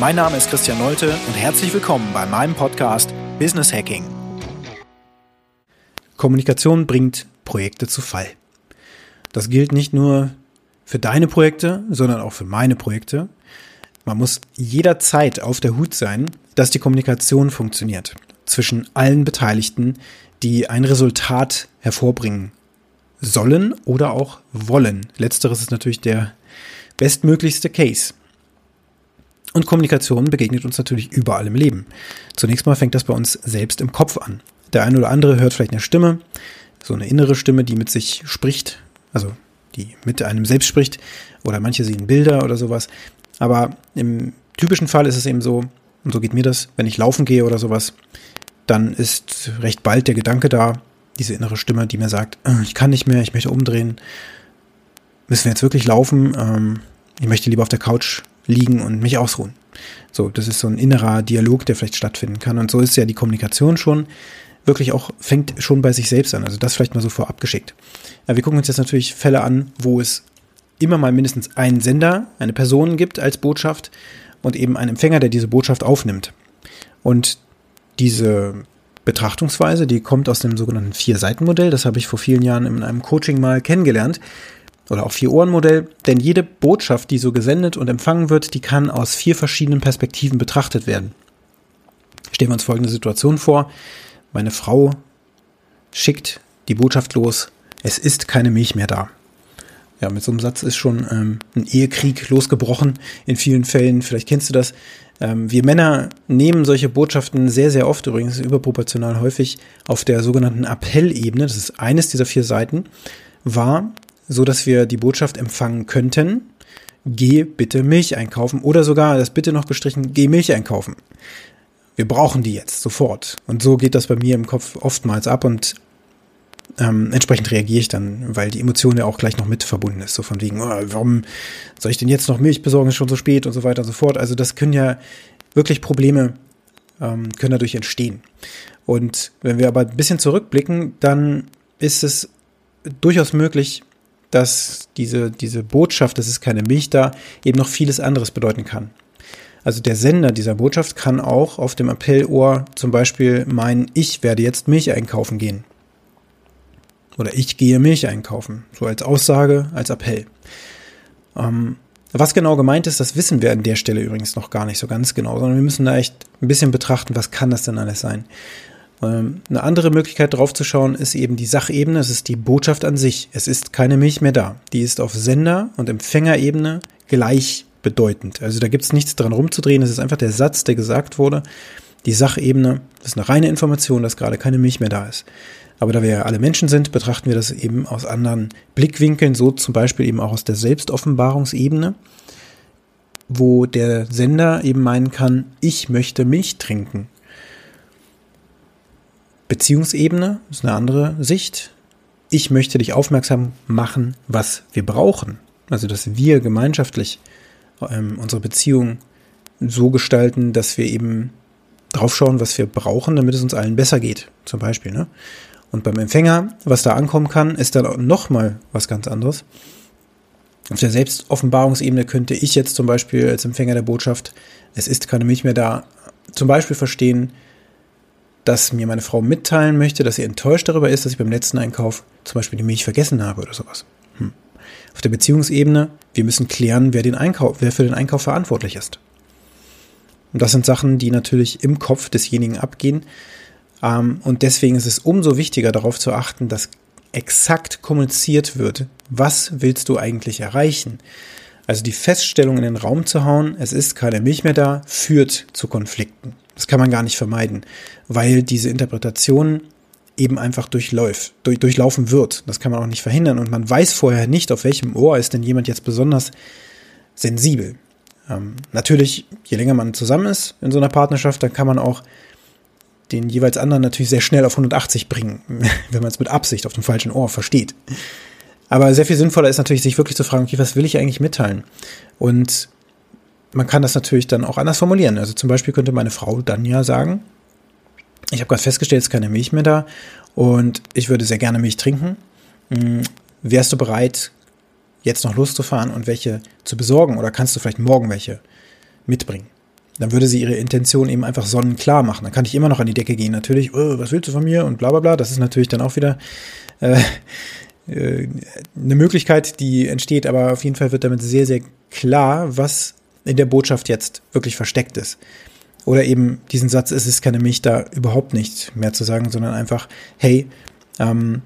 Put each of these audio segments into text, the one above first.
Mein Name ist Christian Nolte und herzlich willkommen bei meinem Podcast Business Hacking. Kommunikation bringt Projekte zu Fall. Das gilt nicht nur für deine Projekte, sondern auch für meine Projekte. Man muss jederzeit auf der Hut sein, dass die Kommunikation funktioniert zwischen allen Beteiligten, die ein Resultat hervorbringen sollen oder auch wollen. Letzteres ist natürlich der bestmöglichste Case. Und Kommunikation begegnet uns natürlich überall im Leben. Zunächst mal fängt das bei uns selbst im Kopf an. Der eine oder andere hört vielleicht eine Stimme, so eine innere Stimme, die mit sich spricht, also die mit einem selbst spricht, oder manche sehen Bilder oder sowas. Aber im typischen Fall ist es eben so, und so geht mir das, wenn ich laufen gehe oder sowas, dann ist recht bald der Gedanke da, diese innere Stimme, die mir sagt, äh, ich kann nicht mehr, ich möchte umdrehen. Müssen wir jetzt wirklich laufen? Ähm, ich möchte lieber auf der Couch liegen und mich ausruhen. So, das ist so ein innerer Dialog, der vielleicht stattfinden kann. Und so ist ja die Kommunikation schon wirklich auch, fängt schon bei sich selbst an. Also das vielleicht mal so vorab geschickt. Ja, wir gucken uns jetzt natürlich Fälle an, wo es immer mal mindestens einen Sender, eine Person gibt als Botschaft und eben einen Empfänger, der diese Botschaft aufnimmt. Und diese Betrachtungsweise, die kommt aus dem sogenannten Vier-Seiten-Modell. Das habe ich vor vielen Jahren in einem Coaching mal kennengelernt. Oder auch Vier-Ohren-Modell. Denn jede Botschaft, die so gesendet und empfangen wird, die kann aus vier verschiedenen Perspektiven betrachtet werden. Stellen wir uns folgende Situation vor. Meine Frau schickt die Botschaft los, es ist keine Milch mehr da. Ja, mit so einem Satz ist schon ähm, ein Ehekrieg losgebrochen in vielen Fällen. Vielleicht kennst du das. Ähm, wir Männer nehmen solche Botschaften sehr, sehr oft, übrigens überproportional häufig, auf der sogenannten Appellebene, das ist eines dieser vier Seiten, wahr, so dass wir die Botschaft empfangen könnten, geh bitte Milch einkaufen oder sogar das bitte noch gestrichen, geh Milch einkaufen. Wir brauchen die jetzt sofort. Und so geht das bei mir im Kopf oftmals ab und ähm, entsprechend reagiere ich dann, weil die Emotion ja auch gleich noch mit verbunden ist. So von wegen, oh, warum soll ich denn jetzt noch Milch besorgen, ist schon so spät und so weiter und so fort. Also das können ja wirklich Probleme, ähm, können dadurch entstehen. Und wenn wir aber ein bisschen zurückblicken, dann ist es durchaus möglich, dass diese, diese Botschaft, es ist keine Milch da, eben noch vieles anderes bedeuten kann. Also der Sender dieser Botschaft kann auch auf dem Appellohr zum Beispiel meinen, ich werde jetzt Milch einkaufen gehen. Oder ich gehe Milch einkaufen. So als Aussage, als Appell. Ähm, was genau gemeint ist, das wissen wir an der Stelle übrigens noch gar nicht so ganz genau, sondern wir müssen da echt ein bisschen betrachten, was kann das denn alles sein. Ähm, eine andere Möglichkeit drauf zu schauen ist eben die Sachebene, es ist die Botschaft an sich. Es ist keine Milch mehr da. Die ist auf Sender- und Empfängerebene gleichbedeutend. Also da gibt es nichts dran rumzudrehen, es ist einfach der Satz, der gesagt wurde. Die Sachebene, ist eine reine Information, dass gerade keine Milch mehr da ist. Aber da wir ja alle Menschen sind, betrachten wir das eben aus anderen Blickwinkeln, so zum Beispiel eben auch aus der Selbstoffenbarungsebene, wo der Sender eben meinen kann, ich möchte Milch trinken. Beziehungsebene ist eine andere Sicht. Ich möchte dich aufmerksam machen, was wir brauchen. Also, dass wir gemeinschaftlich ähm, unsere Beziehung so gestalten, dass wir eben draufschauen, was wir brauchen, damit es uns allen besser geht. Zum Beispiel, ne? Und beim Empfänger, was da ankommen kann, ist dann nochmal was ganz anderes. Auf der Selbstoffenbarungsebene könnte ich jetzt zum Beispiel als Empfänger der Botschaft, es ist keine Milch mehr da, zum Beispiel verstehen, dass mir meine Frau mitteilen möchte, dass sie enttäuscht darüber ist, dass ich beim letzten Einkauf zum Beispiel die Milch vergessen habe oder sowas. Hm. Auf der Beziehungsebene, wir müssen klären, wer den Einkauf, wer für den Einkauf verantwortlich ist. Und das sind Sachen, die natürlich im Kopf desjenigen abgehen, ähm, und deswegen ist es umso wichtiger darauf zu achten, dass exakt kommuniziert wird, was willst du eigentlich erreichen. Also die Feststellung in den Raum zu hauen, es ist keine Milch mehr da, führt zu Konflikten. Das kann man gar nicht vermeiden, weil diese Interpretation eben einfach durchläuft, durch, durchlaufen wird. Das kann man auch nicht verhindern und man weiß vorher nicht, auf welchem Ohr ist denn jemand jetzt besonders sensibel. Ähm, natürlich, je länger man zusammen ist in so einer Partnerschaft, dann kann man auch den jeweils anderen natürlich sehr schnell auf 180 bringen, wenn man es mit Absicht auf dem falschen Ohr versteht. Aber sehr viel sinnvoller ist natürlich, sich wirklich zu fragen, okay, was will ich eigentlich mitteilen? Und man kann das natürlich dann auch anders formulieren. Also zum Beispiel könnte meine Frau dann ja sagen, ich habe gerade festgestellt, es ist keine Milch mehr da und ich würde sehr gerne Milch trinken. Hm, wärst du bereit, jetzt noch loszufahren und welche zu besorgen oder kannst du vielleicht morgen welche mitbringen? Dann würde sie ihre Intention eben einfach sonnenklar machen. Dann kann ich immer noch an die Decke gehen. Natürlich, oh, was willst du von mir und bla bla bla. Das ist natürlich dann auch wieder äh, äh, eine Möglichkeit, die entsteht, aber auf jeden Fall wird damit sehr, sehr klar, was in der Botschaft jetzt wirklich versteckt ist. Oder eben diesen Satz, es ist keine Milch da überhaupt nicht mehr zu sagen, sondern einfach, hey, ähm,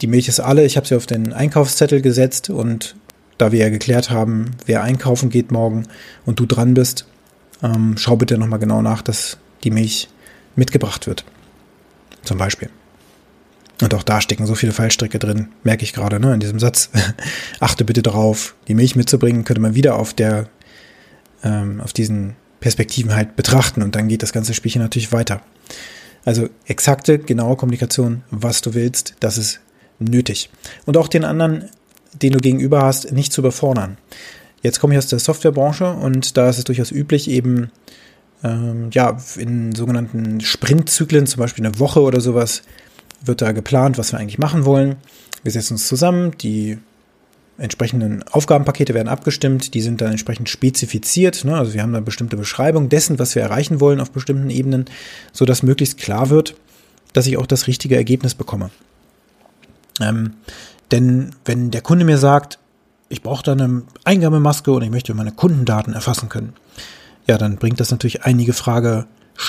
die Milch ist alle, ich habe sie auf den Einkaufszettel gesetzt und da wir ja geklärt haben, wer einkaufen geht morgen und du dran bist, ähm, schau bitte nochmal genau nach, dass die Milch mitgebracht wird. Zum Beispiel. Und auch da stecken so viele Fallstricke drin, merke ich gerade, ne, in diesem Satz. Achte bitte darauf, die Milch mitzubringen, könnte man wieder auf der, ähm, auf diesen Perspektiven halt betrachten und dann geht das ganze Spielchen natürlich weiter. Also exakte, genaue Kommunikation, was du willst, das ist nötig. Und auch den anderen, den du gegenüber hast, nicht zu überfordern. Jetzt komme ich aus der Softwarebranche und da ist es durchaus üblich, eben ähm, ja, in sogenannten Sprintzyklen, zum Beispiel eine Woche oder sowas, wird da geplant, was wir eigentlich machen wollen. Wir setzen uns zusammen, die entsprechenden Aufgabenpakete werden abgestimmt, die sind dann entsprechend spezifiziert. Ne? Also wir haben eine bestimmte Beschreibung dessen, was wir erreichen wollen auf bestimmten Ebenen, so dass möglichst klar wird, dass ich auch das richtige Ergebnis bekomme. Ähm, denn wenn der Kunde mir sagt, ich brauche da eine Eingabemaske und ich möchte meine Kundendaten erfassen können, ja, dann bringt das natürlich einige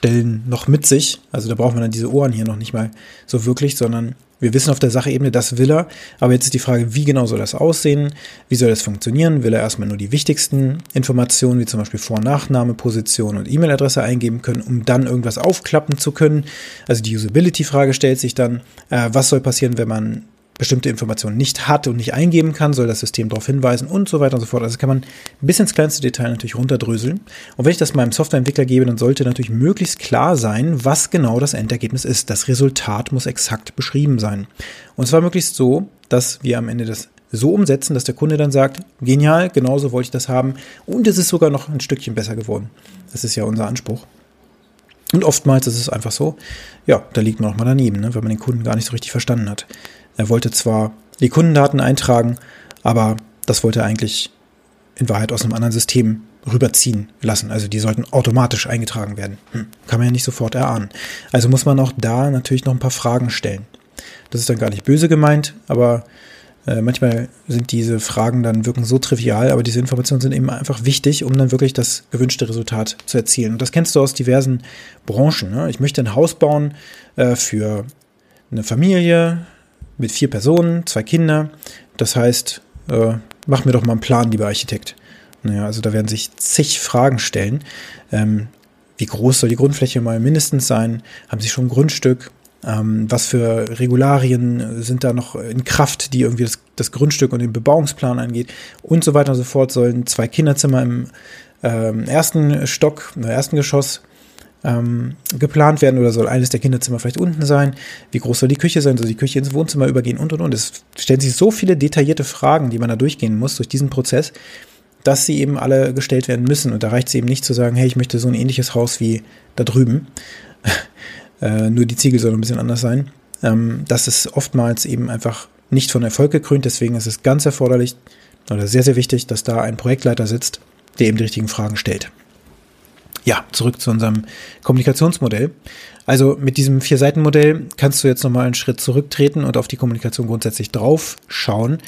Fragestellen noch mit sich. Also da braucht man dann diese Ohren hier noch nicht mal so wirklich, sondern wir wissen auf der Sachebene, das will er. Aber jetzt ist die Frage, wie genau soll das aussehen? Wie soll das funktionieren? Will er erstmal nur die wichtigsten Informationen, wie zum Beispiel Vor- und Nachname, Position und E-Mail-Adresse eingeben können, um dann irgendwas aufklappen zu können? Also die Usability-Frage stellt sich dann, äh, was soll passieren, wenn man bestimmte Informationen nicht hat und nicht eingeben kann, soll das System darauf hinweisen und so weiter und so fort. Also kann man bis ins kleinste Detail natürlich runterdröseln. Und wenn ich das meinem Softwareentwickler gebe, dann sollte natürlich möglichst klar sein, was genau das Endergebnis ist. Das Resultat muss exakt beschrieben sein. Und zwar möglichst so, dass wir am Ende das so umsetzen, dass der Kunde dann sagt, genial, genauso wollte ich das haben und es ist sogar noch ein Stückchen besser geworden. Das ist ja unser Anspruch. Und oftmals ist es einfach so, ja, da liegt man auch mal daneben, ne, wenn man den Kunden gar nicht so richtig verstanden hat. Er wollte zwar die Kundendaten eintragen, aber das wollte er eigentlich in Wahrheit aus einem anderen System rüberziehen lassen. Also die sollten automatisch eingetragen werden. Hm, kann man ja nicht sofort erahnen. Also muss man auch da natürlich noch ein paar Fragen stellen. Das ist dann gar nicht böse gemeint, aber äh, manchmal sind diese Fragen dann wirken so trivial, aber diese Informationen sind eben einfach wichtig, um dann wirklich das gewünschte Resultat zu erzielen. Und das kennst du aus diversen Branchen. Ne? Ich möchte ein Haus bauen äh, für eine Familie, mit vier Personen, zwei Kinder. Das heißt, äh, mach mir doch mal einen Plan, lieber Architekt. Naja, also da werden sich zig Fragen stellen. Ähm, wie groß soll die Grundfläche mal mindestens sein? Haben Sie schon ein Grundstück? Ähm, was für Regularien sind da noch in Kraft, die irgendwie das, das, Grundstück und den Bebauungsplan angeht? Und so weiter und so fort sollen zwei Kinderzimmer im ähm, ersten Stock, im ersten Geschoss ähm, geplant werden oder soll eines der Kinderzimmer vielleicht unten sein? Wie groß soll die Küche sein? Soll die Küche ins Wohnzimmer übergehen und und und? Es stellen sich so viele detaillierte Fragen, die man da durchgehen muss durch diesen Prozess, dass sie eben alle gestellt werden müssen. Und da reicht es eben nicht zu sagen, hey, ich möchte so ein ähnliches Haus wie da drüben. äh, nur die Ziegel sollen ein bisschen anders sein. Ähm, das ist oftmals eben einfach nicht von Erfolg gekrönt. Deswegen ist es ganz erforderlich oder sehr, sehr wichtig, dass da ein Projektleiter sitzt, der eben die richtigen Fragen stellt. Ja, zurück zu unserem Kommunikationsmodell. Also mit diesem Vier-Seiten-Modell kannst du jetzt nochmal einen Schritt zurücktreten und auf die Kommunikation grundsätzlich drauf schauen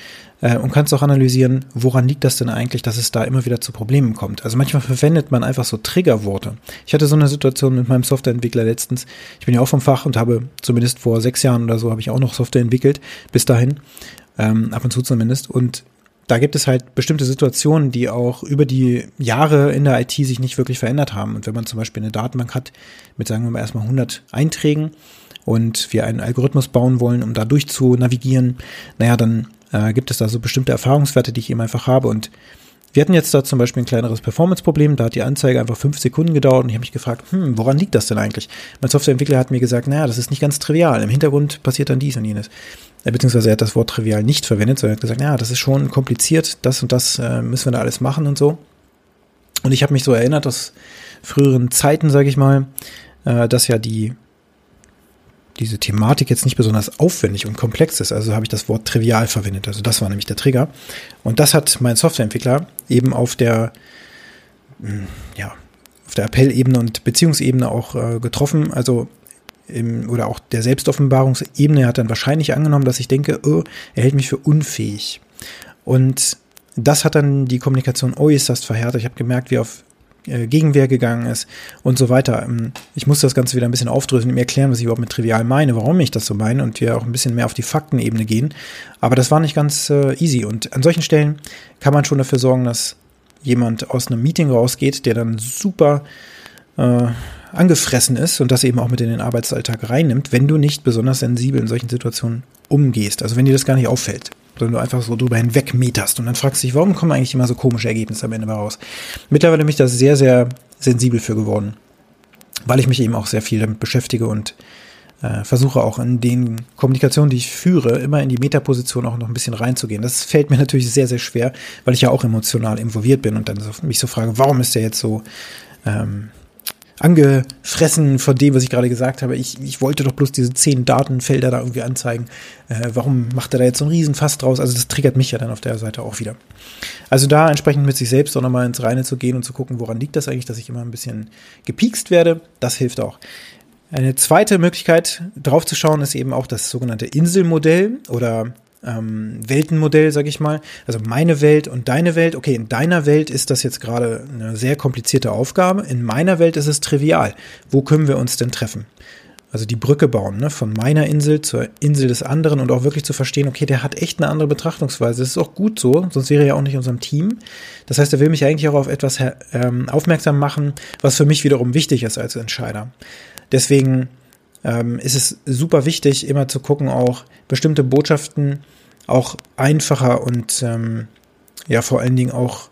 äh, und kannst auch analysieren, woran liegt das denn eigentlich, dass es da immer wieder zu Problemen kommt. Also manchmal verwendet man einfach so Triggerworte. Ich hatte so eine Situation mit meinem Softwareentwickler letztens. Ich bin ja auch vom Fach und habe zumindest vor sechs Jahren oder so habe ich auch noch Software entwickelt, bis dahin, ähm, ab und zu zumindest. Und da gibt es halt bestimmte Situationen, die auch über die Jahre in der IT sich nicht wirklich verändert haben. Und wenn man zum Beispiel eine Datenbank hat mit, sagen wir mal, erstmal 100 Einträgen und wir einen Algorithmus bauen wollen, um da durch zu navigieren, naja, dann äh, gibt es da so bestimmte Erfahrungswerte, die ich eben einfach habe und wir hatten jetzt da zum Beispiel ein kleineres Performance-Problem, da hat die Anzeige einfach fünf Sekunden gedauert und ich habe mich gefragt, hm, woran liegt das denn eigentlich? Mein Softwareentwickler hat mir gesagt, naja, das ist nicht ganz trivial, im Hintergrund passiert dann dies und jenes. Äh, beziehungsweise er hat das Wort trivial nicht verwendet, sondern er hat gesagt, naja, das ist schon kompliziert, das und das äh, müssen wir da alles machen und so. Und ich habe mich so erinnert aus früheren Zeiten, sage ich mal, äh, dass ja die diese Thematik jetzt nicht besonders aufwendig und komplex ist. Also habe ich das Wort trivial verwendet. Also das war nämlich der Trigger. Und das hat mein Softwareentwickler eben auf der, hm, ja, auf der Appellebene und Beziehungsebene auch äh, getroffen. Also im, oder auch der Selbstoffenbarungsebene hat dann wahrscheinlich angenommen, dass ich denke, oh, er hält mich für unfähig. Und das hat dann die Kommunikation äußerst verhärtet. Ich habe gemerkt, wie auf äh, Gegenwehr gegangen ist und so weiter. Ähm, ich muss das Ganze wieder ein bisschen aufdröseln und mir erklären, was ich überhaupt mit trivial meine, warum ich das so meine und wir auch ein bisschen mehr auf die Faktenebene gehen. Aber das war nicht ganz äh, easy und an solchen Stellen kann man schon dafür sorgen, dass jemand aus einem Meeting rausgeht, der dann super äh, angefressen ist und das eben auch mit in den Arbeitsalltag reinnimmt, wenn du nicht besonders sensibel in solchen Situationen umgehst. Also wenn dir das gar nicht auffällt sondern du einfach so drüber hinweg meterst und dann fragst dich, warum kommen eigentlich immer so komische Ergebnisse am Ende raus? Mittlerweile bin ich da sehr, sehr sensibel für geworden, weil ich mich eben auch sehr viel damit beschäftige und äh, versuche auch in den Kommunikationen, die ich führe, immer in die Metaposition auch noch ein bisschen reinzugehen. Das fällt mir natürlich sehr, sehr schwer, weil ich ja auch emotional involviert bin und dann so, mich so frage, warum ist der jetzt so ähm, angefressen von dem, was ich gerade gesagt habe. Ich, ich wollte doch bloß diese zehn Datenfelder da irgendwie anzeigen. Äh, warum macht er da jetzt so einen Riesenfass draus? Also das triggert mich ja dann auf der Seite auch wieder. Also da entsprechend mit sich selbst auch nochmal ins Reine zu gehen und zu gucken, woran liegt das eigentlich, dass ich immer ein bisschen gepiekst werde, das hilft auch. Eine zweite Möglichkeit drauf zu schauen ist eben auch das sogenannte Inselmodell oder ähm, Weltenmodell, sag ich mal. Also meine Welt und deine Welt. Okay, in deiner Welt ist das jetzt gerade eine sehr komplizierte Aufgabe. In meiner Welt ist es trivial. Wo können wir uns denn treffen? Also die Brücke bauen, ne? von meiner Insel zur Insel des anderen und auch wirklich zu verstehen, okay, der hat echt eine andere Betrachtungsweise. Das ist auch gut so, sonst wäre er ja auch nicht unserem Team. Das heißt, er will mich eigentlich auch auf etwas ähm, aufmerksam machen, was für mich wiederum wichtig ist als Entscheider. Deswegen ähm, ist es super wichtig, immer zu gucken, auch bestimmte Botschaften auch einfacher und ähm, ja vor allen Dingen auch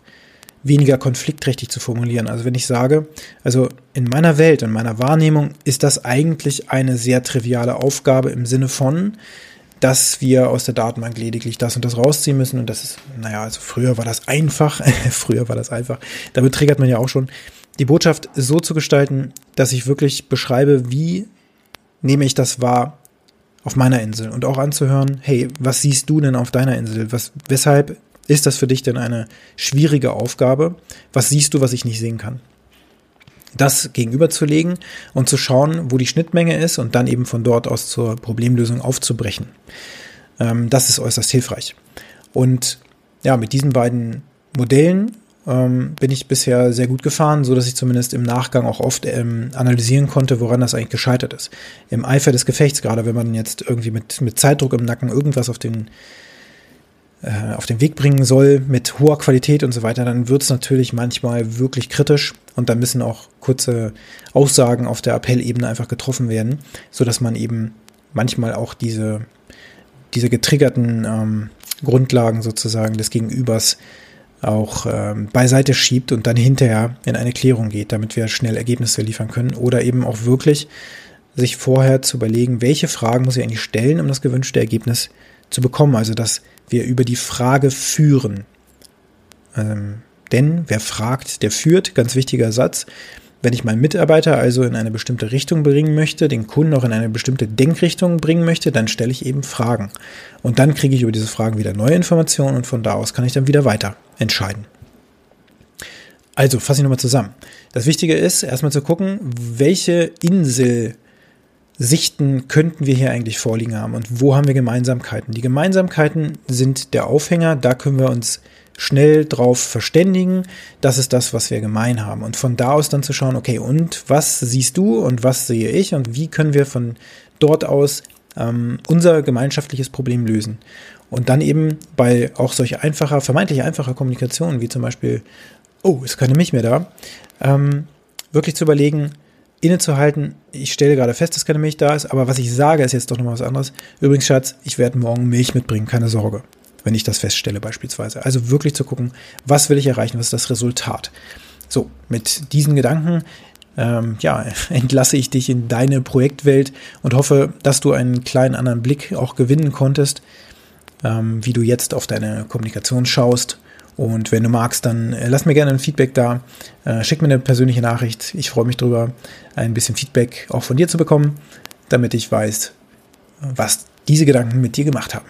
weniger konfliktträchtig zu formulieren. Also wenn ich sage, also in meiner Welt, in meiner Wahrnehmung ist das eigentlich eine sehr triviale Aufgabe im Sinne von, dass wir aus der Datenbank lediglich das und das rausziehen müssen und das ist, naja, also früher war das einfach, früher war das einfach, damit triggert man ja auch schon, die Botschaft so zu gestalten, dass ich wirklich beschreibe, wie nehme ich das wahr auf meiner Insel und auch anzuhören, hey, was siehst du denn auf deiner Insel? Was, weshalb ist das für dich denn eine schwierige Aufgabe? Was siehst du, was ich nicht sehen kann? Das gegenüberzulegen und zu schauen, wo die Schnittmenge ist und dann eben von dort aus zur Problemlösung aufzubrechen. Ähm, das ist äußerst hilfreich. Und ja, mit diesen beiden Modellen ähm, bin ich bisher sehr gut gefahren, so dass ich zumindest im Nachgang auch oft ähm, analysieren konnte, woran das eigentlich gescheitert ist. Im Eifer des Gefechts, gerade wenn man jetzt irgendwie mit, mit Zeitdruck im Nacken irgendwas auf den äh, auf den Weg bringen soll mit hoher Qualität und so weiter, dann wird es natürlich manchmal wirklich kritisch und dann müssen auch kurze Aussagen auf der Appellebene einfach getroffen werden, so dass man eben manchmal auch diese diese getriggerten ähm, Grundlagen sozusagen des Gegenübers auch ähm, beiseite schiebt und dann hinterher in eine Klärung geht, damit wir schnell Ergebnisse liefern können. Oder eben auch wirklich sich vorher zu überlegen, welche Fragen muss ich eigentlich stellen, um das gewünschte Ergebnis zu bekommen. Also dass wir über die Frage führen. Ähm, denn wer fragt, der führt, ganz wichtiger Satz. Wenn ich meinen Mitarbeiter also in eine bestimmte Richtung bringen möchte, den Kunden auch in eine bestimmte Denkrichtung bringen möchte, dann stelle ich eben Fragen. Und dann kriege ich über diese Fragen wieder neue Informationen und von da aus kann ich dann wieder weiter entscheiden. Also, fasse ich nochmal zusammen. Das Wichtige ist, erstmal zu gucken, welche Inselsichten könnten wir hier eigentlich vorliegen haben und wo haben wir Gemeinsamkeiten. Die Gemeinsamkeiten sind der Aufhänger, da können wir uns schnell drauf verständigen. Das ist das, was wir gemein haben. Und von da aus dann zu schauen, okay, und was siehst du und was sehe ich und wie können wir von dort aus ähm, unser gemeinschaftliches Problem lösen. Und dann eben bei auch solch einfacher, vermeintlich einfacher Kommunikation, wie zum Beispiel, oh, ist keine Milch mehr da, ähm, wirklich zu überlegen, innezuhalten, ich stelle gerade fest, dass keine Milch da ist, aber was ich sage, ist jetzt doch nochmal was anderes. Übrigens, Schatz, ich werde morgen Milch mitbringen, keine Sorge. wenn ich das feststelle beispielsweise. Also wirklich zu gucken, was will ich erreichen, was ist das Resultat. So, mit diesen Gedanken ähm, ja, entlasse ich dich in deine Projektwelt und hoffe, dass du einen kleinen anderen Blick auch gewinnen konntest, ähm, wie du jetzt auf deine Kommunikation schaust. Und wenn du magst, dann äh, lass mir gerne ein Feedback da. Äh, schick mir eine persönliche Nachricht. Ich freue mich darüber, ein bisschen Feedback auch von dir zu bekommen, damit ich weiß, was diese Gedanken mit dir gemacht haben.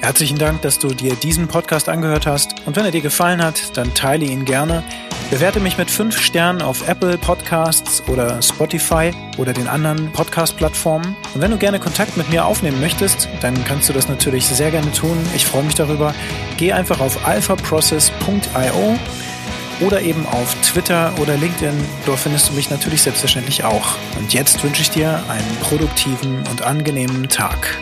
Herzlichen Dank, dass du dir diesen Podcast angehört hast. Und wenn er dir gefallen hat, dann teile ihn gerne. Bewerte mich mit fünf Sternen auf Apple Podcasts oder Spotify oder den anderen Podcast-Plattformen. Und wenn du gerne Kontakt mit mir aufnehmen möchtest, dann kannst du das natürlich sehr gerne tun. Ich freue mich darüber. Geh einfach auf alphaprocess.io oder eben auf Twitter oder LinkedIn. Dort findest du mich natürlich selbstverständlich auch. Und jetzt wünsche ich dir einen produktiven und angenehmen Tag.